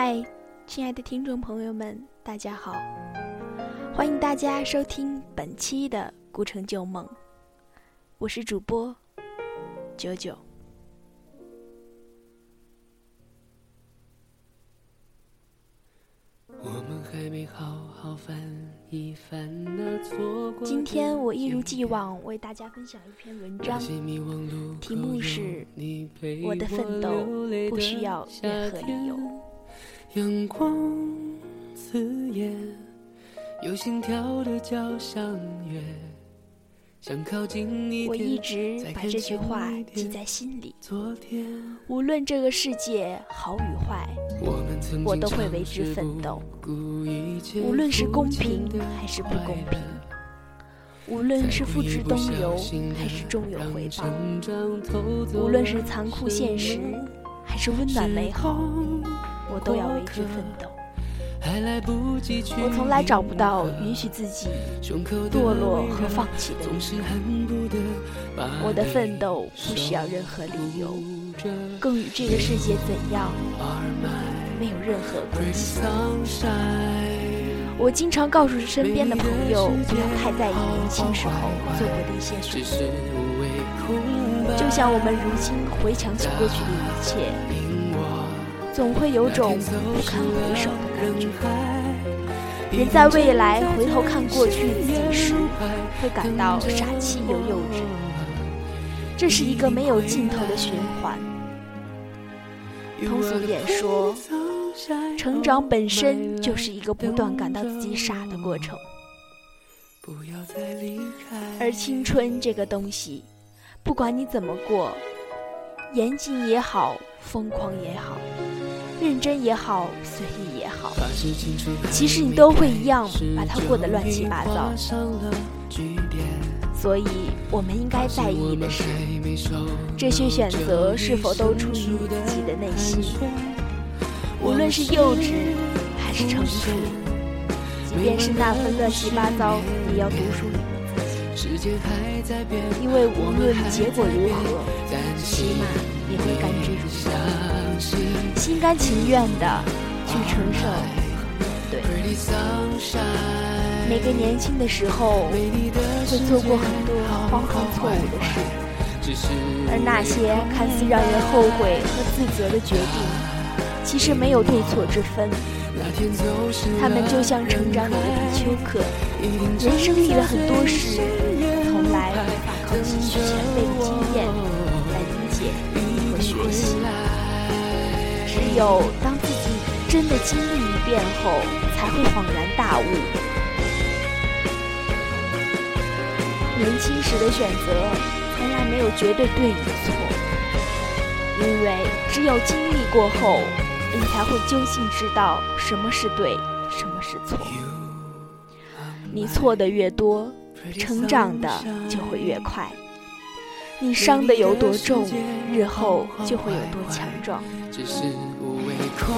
嗨，亲爱的听众朋友们，大家好！欢迎大家收听本期的《孤城旧梦》，我是主播九九。我们还没好好翻一翻那错过今天我一如既往为大家分享一篇文章，题目是《我的奋斗不需要任何理由》。阳光刺眼，有心跳的交响乐。我一直把这句话记在心里。无论这个世界好与坏，我都会为之奋斗。无论是公平还是不公平，无论是付之东流还是终有回报，无论是残酷现实还是温暖美好，我都要为之奋斗。我从来找不到允许自己堕落和放弃的理由。我的奋斗不需要任何理由，更与这个世界怎样没有任何关系。我经常告诉身边的朋友，不要太在意年轻时候做过的一些选择。就像我们如今回想起过去的一切。总会有种不堪回首的感觉。人在未来回头看过去自己时，会感到傻气又幼稚。这是一个没有尽头的循环。通俗点说，成长本身就是一个不断感到自己傻的过程。而青春这个东西，不管你怎么过，严谨也好，疯狂也好。认真也好，随意也好，其实你都会一样把它过得乱七八糟。所以，我们应该在意的是，这些选择是否都出于自己的内心。无论是幼稚还是成熟，即便是那份乱七八糟，也要独属于自己。因为无论结果如何，起码你会甘之如饴。心甘情愿的去承受对。每个年轻的时候会做过很多荒唐错误的事，而那些看似让人后悔和自责的决定，其实没有对错之分。他们就像成长里的比丘克，人生历了很多事，从来无法靠汲取前辈只有当自己真的经历一遍后，才会恍然大悟。年轻时的选择从来没有绝对对与错，因为只有经历过后，你才会究竟知道什么是对，什么是错。你错的越多，成长的就会越快。你伤的有多重，日后就会有多强壮。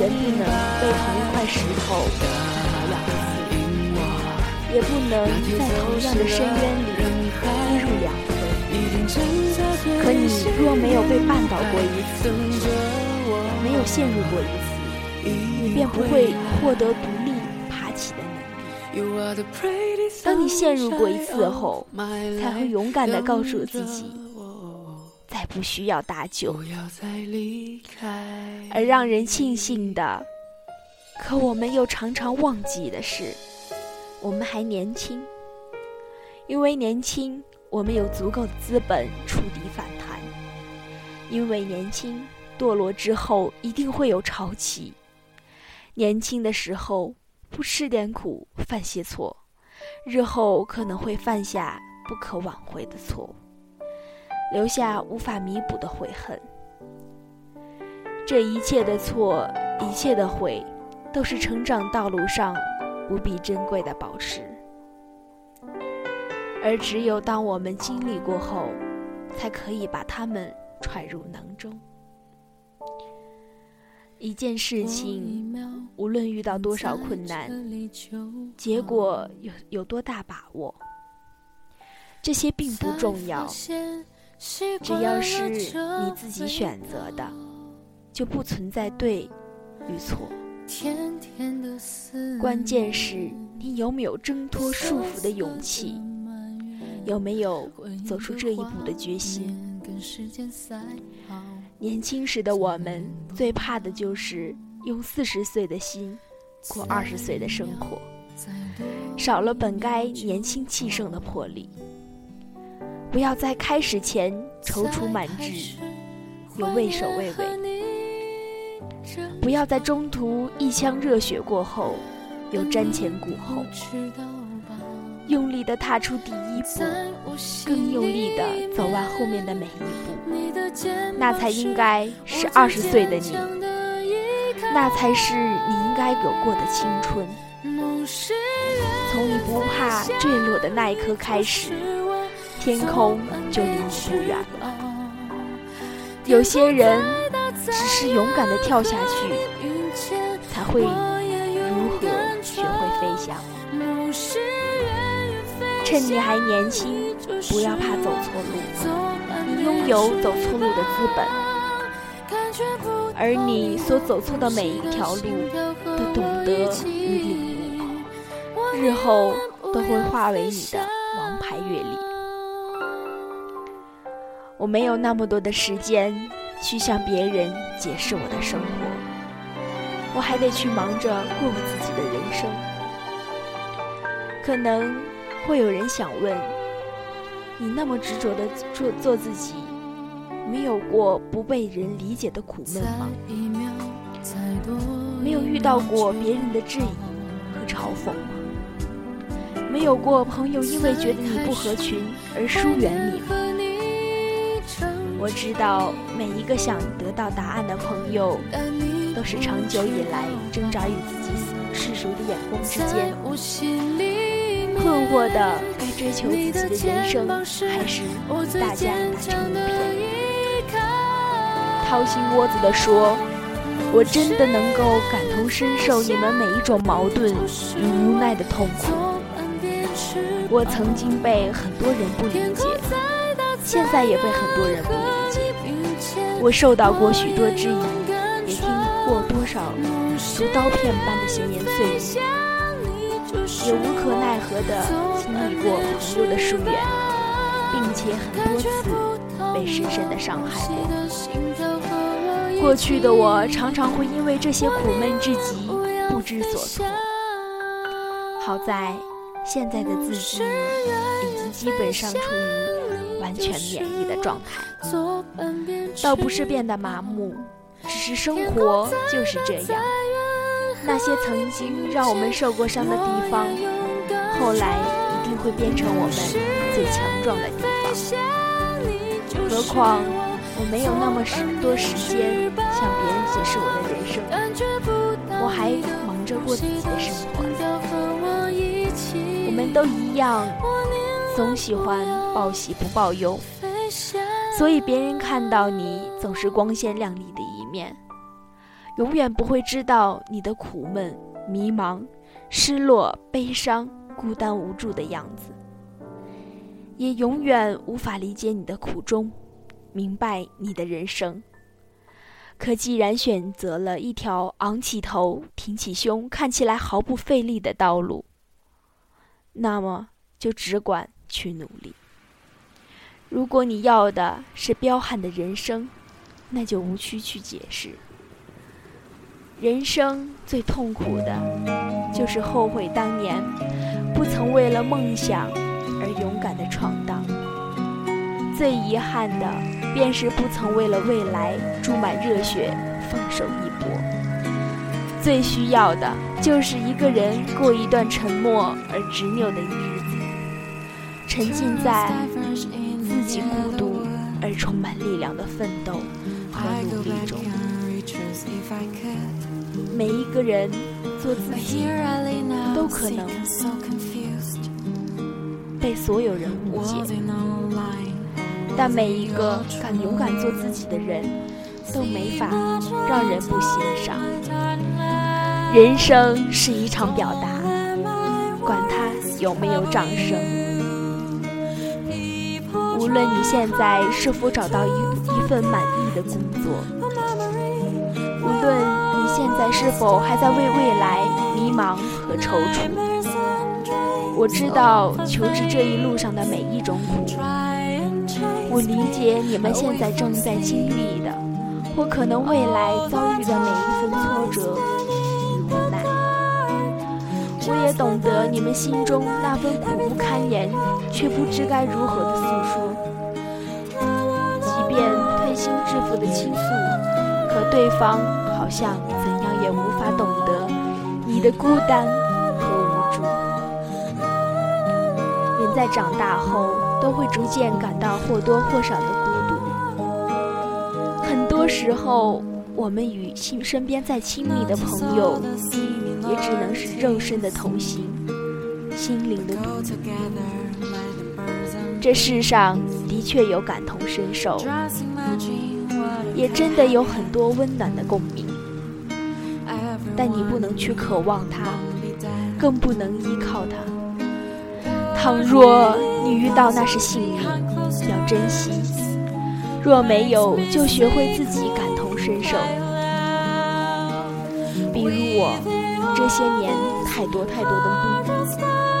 人不能被同一块石头挠两次，也不能在同样的深渊里跌入两回。可你若没有被绊倒过一次，没有陷入过一次，你便不会获得独立爬起的能力。当你陷入过一次后，才会勇敢地告诉自己。再不需要搭救，而让人庆幸的，可我们又常常忘记的是，我们还年轻。因为年轻，我们有足够的资本触底反弹；因为年轻，堕落之后一定会有潮起。年轻的时候不吃点苦，犯些错，日后可能会犯下不可挽回的错误。留下无法弥补的悔恨，这一切的错，一切的悔，都是成长道路上无比珍贵的宝石。而只有当我们经历过后，才可以把它们揣入囊中。一件事情，无论遇到多少困难，结果有有多大把握，这些并不重要。只要是你自己选择的，就不存在对与错。关键是你有没有挣脱束缚的勇气，有没有走出这一步的决心。年轻时的我们最怕的就是用四十岁的心过二十岁的生活，少了本该年轻气盛的魄力。不要在开始前踌躇满志，又畏首畏尾；不要在中途一腔热血过后，又瞻前顾后。用力的踏出第一步，更用力的走完后面的每一步，那才应该是二十岁的你，那才是你应该有过的青春。从你不怕坠落的那一刻开始，天空就离你不远了。有些人只是勇敢的跳下去，才会如何学会飞翔。趁你还年轻，不要怕走错路。你拥有走错路的资本，而你所走错的每一条路的懂得与领悟，日后都会化为你的我没有那么多的时间去向别人解释我的生活，我还得去忙着过我自己的人生。可能。会有人想问：你那么执着的做做自己，没有过不被人理解的苦闷吗？没有遇到过别人的质疑和嘲讽吗？没有过朋友因为觉得你不合群而疏远你吗？我知道每一个想得到答案的朋友，都是长久以来挣扎于自己世俗的眼光之间。困惑的，该追求自己的人生，还是大家打成一片？掏心窝子的说，我真的能够感同身受你们每一种矛盾与无奈的痛苦。我曾经被很多人不理解，现在也被很多人不理解。我受到过许多质疑，也听过多少如刀片般的闲言碎语。也无可奈何地经历过朋友的疏远，并且很多次被深深地伤害过。过去的我常常会因为这些苦闷至极，不知所措。好在现在的自己已经基本上处于完全免疫的状态，倒不是变得麻木，只是生活就是这样。那些曾经让我们受过伤的地方，后来一定会变成我们最强壮的地方。何况我没有那么时多时间向别人解释我的人生，我还忙着过自己的生活。我们都一样，总喜欢报喜不报忧，所以别人看到你总是光鲜亮丽的一面。永远不会知道你的苦闷、迷茫、失落、悲伤、孤单无助的样子，也永远无法理解你的苦衷，明白你的人生。可既然选择了一条昂起头、挺起胸、看起来毫不费力的道路，那么就只管去努力。如果你要的是彪悍的人生，那就无需去解释。人生最痛苦的，就是后悔当年不曾为了梦想而勇敢的闯荡；最遗憾的，便是不曾为了未来注满热血放手一搏；最需要的，就是一个人过一段沉默而执拗的日子，沉浸在自己孤独而充满力量的奋斗和努力中。每一个人做自己，都可能被所有人误解，但每一个敢勇敢做自己的人，都没法让人不欣赏。人生是一场表达，管他有没有掌声。无论你现在是否找到一一份满意的工作，无论你。现在是否还在为未来迷茫和踌躇？我知道求职这一路上的每一种苦，我理解你们现在正在经历的，或可能未来遭遇的每一份挫折。我也懂得你们心中那份苦不堪言，却不知该如何的诉说。即便推心置腹的倾诉，可对方好像怎样也无法懂得你的孤单和无助。人在长大后，都会逐渐感到或多或少的孤独。很多时候，我们与亲身边再亲密的朋友。也只能是肉身的同行，心灵的独自。这世上的确有感同身受，也真的有很多温暖的共鸣。但你不能去渴望它，更不能依靠它。倘若你遇到那是幸运，要珍惜；若没有，就学会自己感同身受。比如我。这些年，太多太多的路，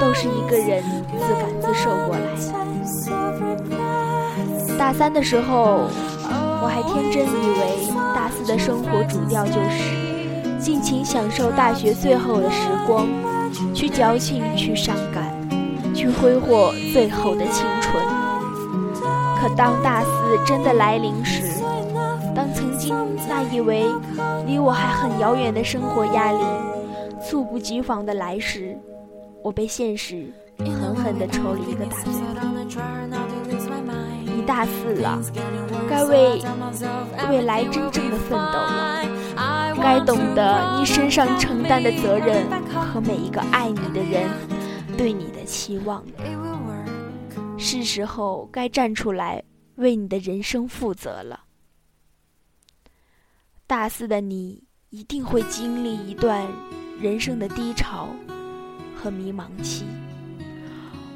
都是一个人自感自受过来。大三的时候，我还天真以为大四的生活主调就是尽情享受大学最后的时光，去矫情，去伤感，去挥霍最后的青春。可当大四真的来临时，当曾经那以为离我还很遥远的生活压力，猝不及防的来时，我被现实狠狠地抽了一个大嘴巴。你大四了，该为未来真正的奋斗了，该懂得你身上承担的责任和每一个爱你的人对你的期望。是时候该站出来为你的人生负责了。大四的你一定会经历一段。人生的低潮和迷茫期，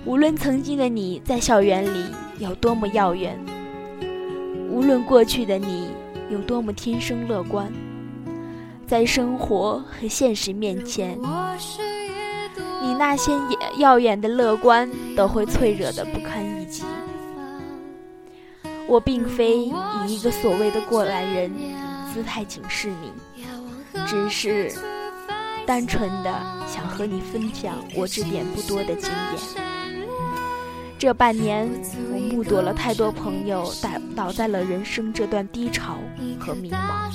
无论曾经的你在校园里有多么耀眼，无论过去的你有多么天生乐观，在生活和现实面前，你那些耀眼的乐观都会脆弱的不堪一击。我并非以一个所谓的过来人姿态警示你，只是。单纯的想和你分享我这点不多的经验。这半年，我目睹了太多朋友倒倒在了人生这段低潮和迷茫。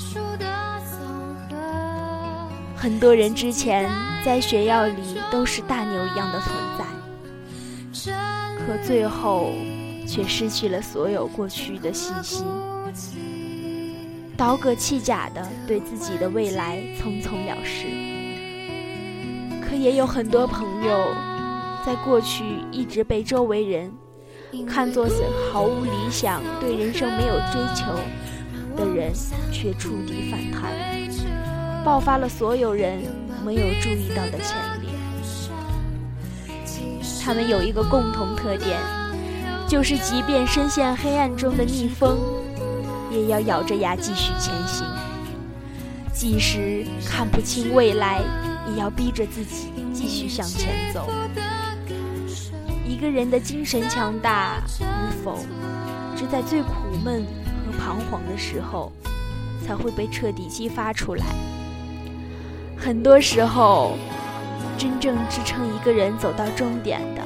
很多人之前在学校里都是大牛一样的存在，可最后却失去了所有过去的信心，刀戈弃甲的对自己的未来匆匆了事。也有很多朋友，在过去一直被周围人看作是毫无理想、对人生没有追求的人，却触底反弹，爆发了所有人没有注意到的潜力。他们有一个共同特点，就是即便深陷黑暗中的逆风，也要咬着牙继续前行。即使看不清未来。也要逼着自己继续向前走。一个人的精神强大与否，只在最苦闷和彷徨的时候，才会被彻底激发出来。很多时候，真正支撑一个人走到终点的，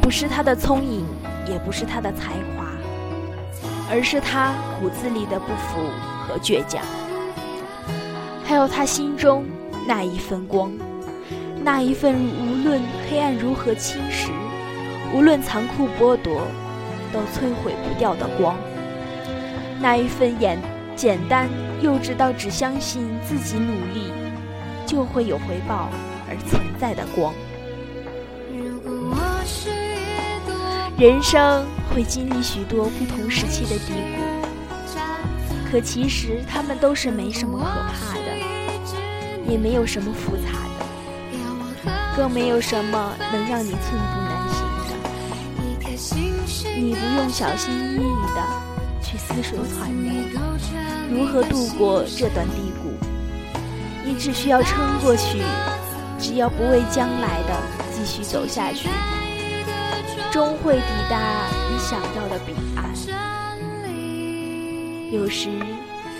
不是他的聪颖，也不是他的才华，而是他骨子里的不服和倔强，还有他心中。那一份光，那一份无论黑暗如何侵蚀，无论残酷剥夺，都摧毁不掉的光。那一份简简单幼稚到只相信自己努力就会有回报而存在的光。人生会经历许多不同时期的低谷，可其实他们都是没什么可怕的。也没有什么复杂的，更没有什么能让你寸步难行的。你不用小心翼翼的去思索揣摩如何度过这段低谷，你只需要撑过去，只要不为将来的继续走下去，终会抵达你想要的彼岸。有时，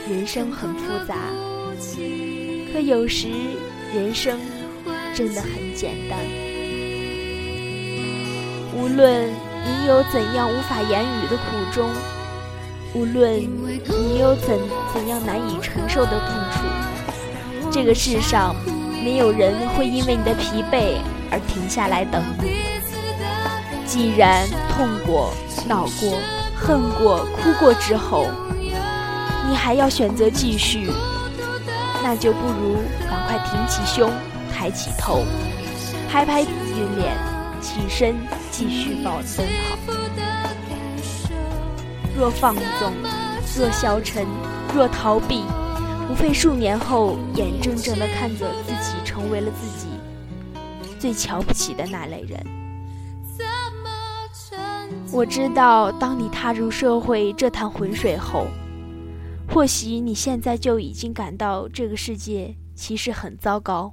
人生很复杂，可有时，人生真的很简单。无论你有怎样无法言语的苦衷，无论你有怎怎样难以承受的痛楚，这个世上没有人会因为你的疲惫而停下来等你。既然痛过、恼过、恨过、哭过之后，你还要选择继续，那就不如赶快挺起胸，抬起头，拍拍自己脸，起身继续奔跑。若放纵，若消沉，若逃避，无非数年后，眼睁睁地看着自己成为了自己最瞧不起的那类人。我知道，当你踏入社会这潭浑水后，或许你现在就已经感到这个世界其实很糟糕。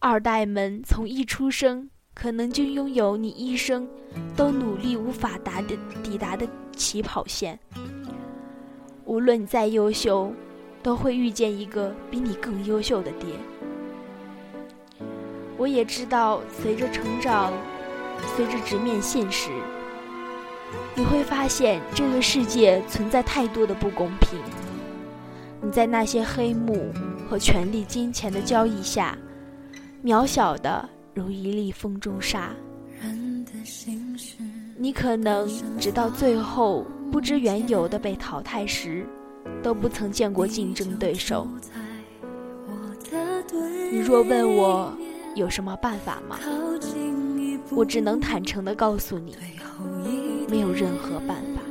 二代们从一出生，可能就拥有你一生都努力无法达的抵达的起跑线。无论你再优秀，都会遇见一个比你更优秀的爹。我也知道，随着成长，随着直面现实。你会发现这个世界存在太多的不公平。你在那些黑幕和权力、金钱的交易下，渺小的如一粒风中沙。你可能直到最后不知缘由的被淘汰时，都不曾见过竞争对手。你若问我有什么办法吗？我只能坦诚的告诉你。没有任何办法。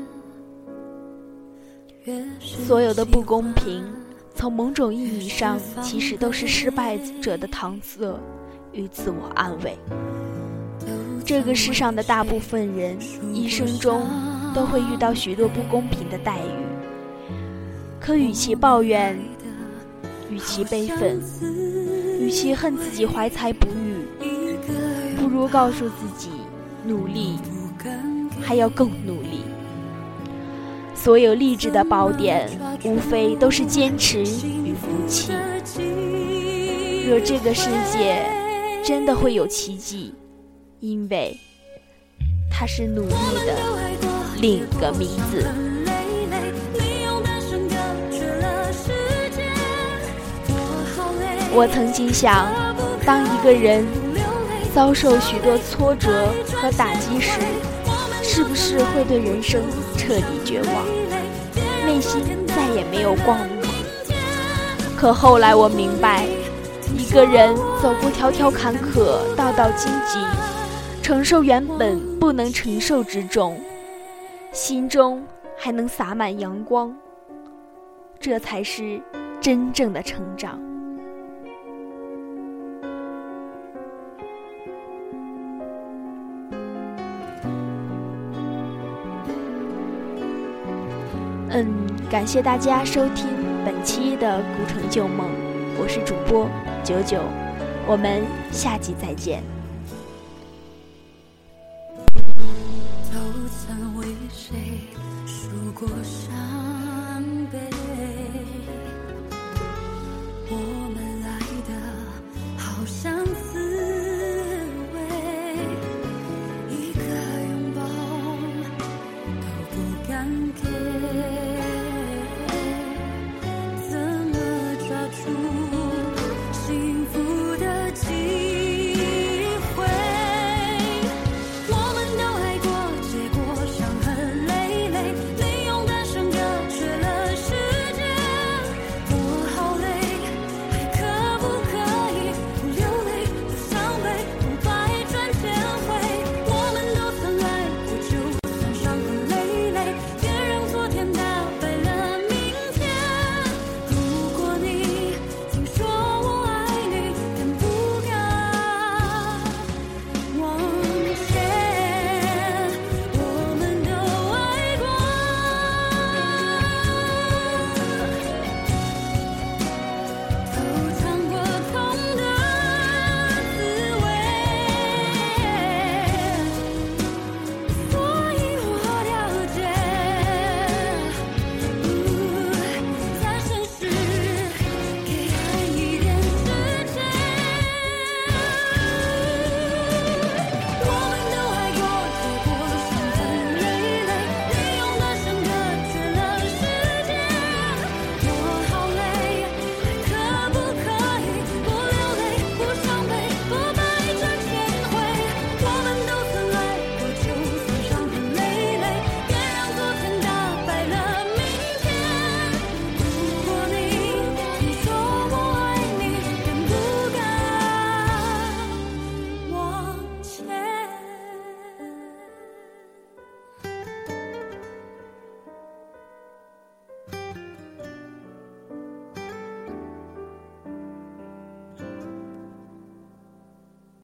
所有的不公平，从某种意义上，其实都是失败者的搪塞与自我安慰。这个世上的大部分人，一生中都会遇到许多不公平的待遇。可与其抱怨，与其悲愤，与其恨自己怀才不遇，不如告诉自己努力。还要更努力。所有励志的宝典，无非都是坚持与福气。若这个世界真的会有奇迹，因为它是努力的另一个名字。我曾经想，当一个人遭受许多挫折和打击时，是不是会对人生彻底绝望，内心再也没有光明？可后来我明白，一个人走过条条坎坷，道道荆棘，承受原本不能承受之重，心中还能洒满阳光，这才是真正的成长。感谢大家收听本期的《古城旧梦》，我是主播九九，我们下集再见。